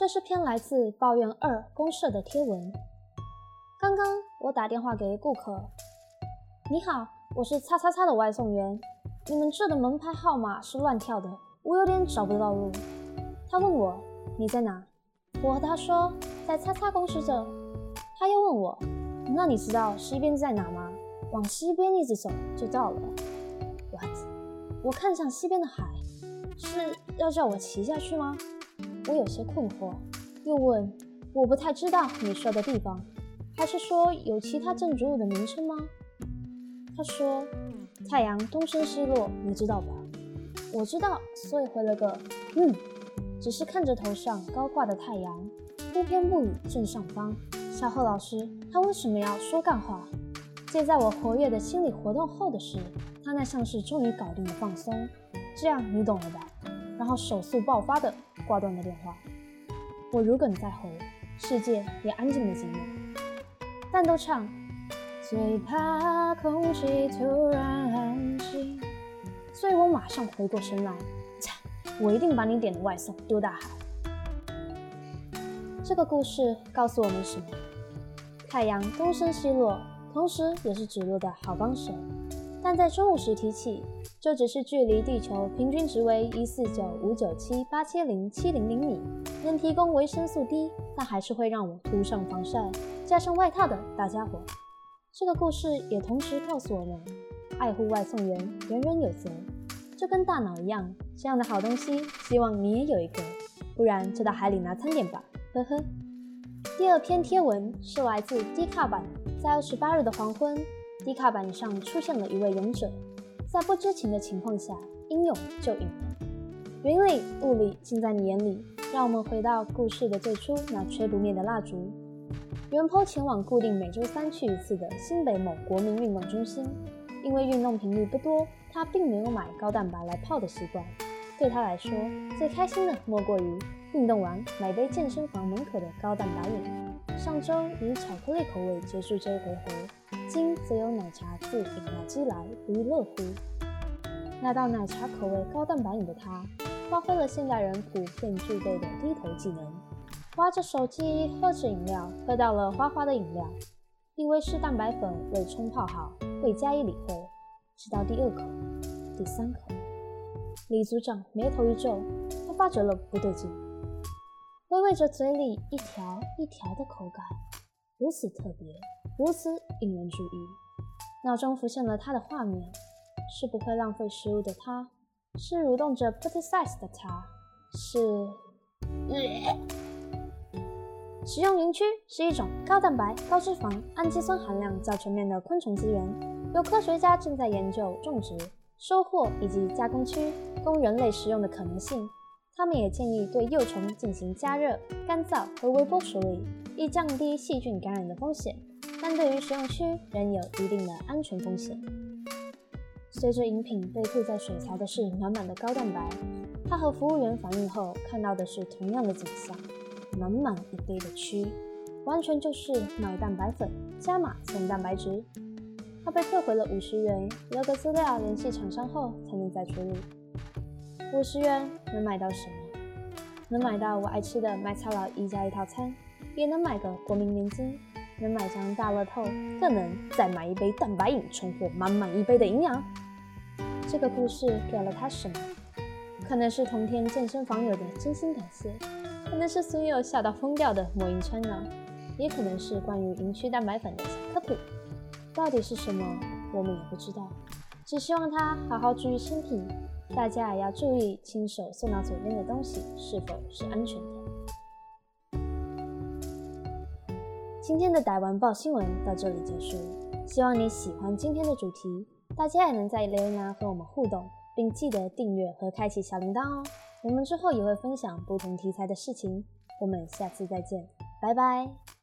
这是篇来自抱怨二公社的贴文。刚刚我打电话给顾客，你好，我是叉叉叉的外送员，你们这的门牌号码是乱跳的，我有点找不到路。他问我你在哪，我和他说在叉叉公司这。他又问我，那你知道西边在哪吗？往西边一直走就到了。What？我看向西边的海，是要叫我骑下去吗？我有些困惑，又问：“我不太知道你说的地方，还是说有其他建筑物的名称吗？”他说：“太阳东升西落，你知道吧？”我知道，所以回了个“嗯”，只是看着头上高挂的太阳，不偏不倚正上方。小贺老师，他为什么要说干话？借在我活跃的心理活动后的是，他那像是终于搞定了放松，这样你懂了吧？然后手速爆发的。挂断了电话，我如鲠在喉，世界也安静了几秒。但都唱，最怕空气突然安静，所以我马上回过神来，擦，我一定把你点的外送丢大海。这个故事告诉我们什么？太阳东升西落，同时也是指路的好帮手。但在中午时提起，就只是距离地球平均值为一四九五九七八七零七零零米，能提供维生素 D，但还是会让我涂上防晒、加上外套的大家伙。这个故事也同时告诉我们，爱护外送员，人人有责。就跟大脑一样，这样的好东西，希望你也有一个，不然就到海里拿餐点吧，呵呵。第二篇贴文是来自低卡版，在二十八日的黄昏。低卡板上出现了一位勇者，在不知情的情况下，英勇就赢了。云里雾里尽在你眼里。让我们回到故事的最初，那吹不灭的蜡烛。袁坡前往固定每周三去一次的新北某国民运动中心，因为运动频率不多，他并没有买高蛋白来泡的习惯。对他来说，最开心的莫过于运动完买杯健身房门口的高蛋白饮。上周以巧克力口味结束这一回合。今则有奶茶自饮料机来，不亦乐乎。那道奶茶口味高蛋白饮的他，发挥了现代人普遍具备的低头技能，挖着手机，喝着饮料，喝到了花花的饮料，因为是蛋白粉未冲泡好，未加以理会。直到第二口、第三口，李组长眉头一皱，他发觉了不对劲，微微着嘴里一条一条的口感，如此特别。如此引人注意，脑中浮现了他的画面：是不会浪费食物的他，是蠕动着 pretty size 的他，是……食用营区是一种高蛋白、高脂肪、氨基酸含量较全面的昆虫资源，有科学家正在研究种植、收获以及加工区供人类食用的可能性。他们也建议对幼虫进行加热、干燥和微波处理，以降低细菌感染的风险。但对于食用区仍有一定的安全风险。随着饮品被吐在水槽的是满满的高蛋白，他和服务员反映后看到的是同样的景象：满满一杯的蛆，完全就是买蛋白粉加码送蛋白质。他被退回了五十元，留个资料联系厂商后才能再处理。五十元能买到什么？能买到我爱吃的麦当劳一加一套餐，也能买个国民年金。能买张大乐透，更能再买一杯蛋白饮，重获满满一杯的营养。这个故事给了他什么？可能是同天健身房友的真心感谢，可能是所有笑到疯掉的魔音穿呢，也可能是关于营区蛋白粉的小科普。到底是什么，我们也不知道。只希望他好好注意身体，大家也要注意亲手送到嘴边的东西是否是安全的。今天的台湾报新闻到这里结束，希望你喜欢今天的主题，大家也能在留言栏和我们互动，并记得订阅和开启小铃铛哦。我们之后也会分享不同题材的事情，我们下次再见，拜拜。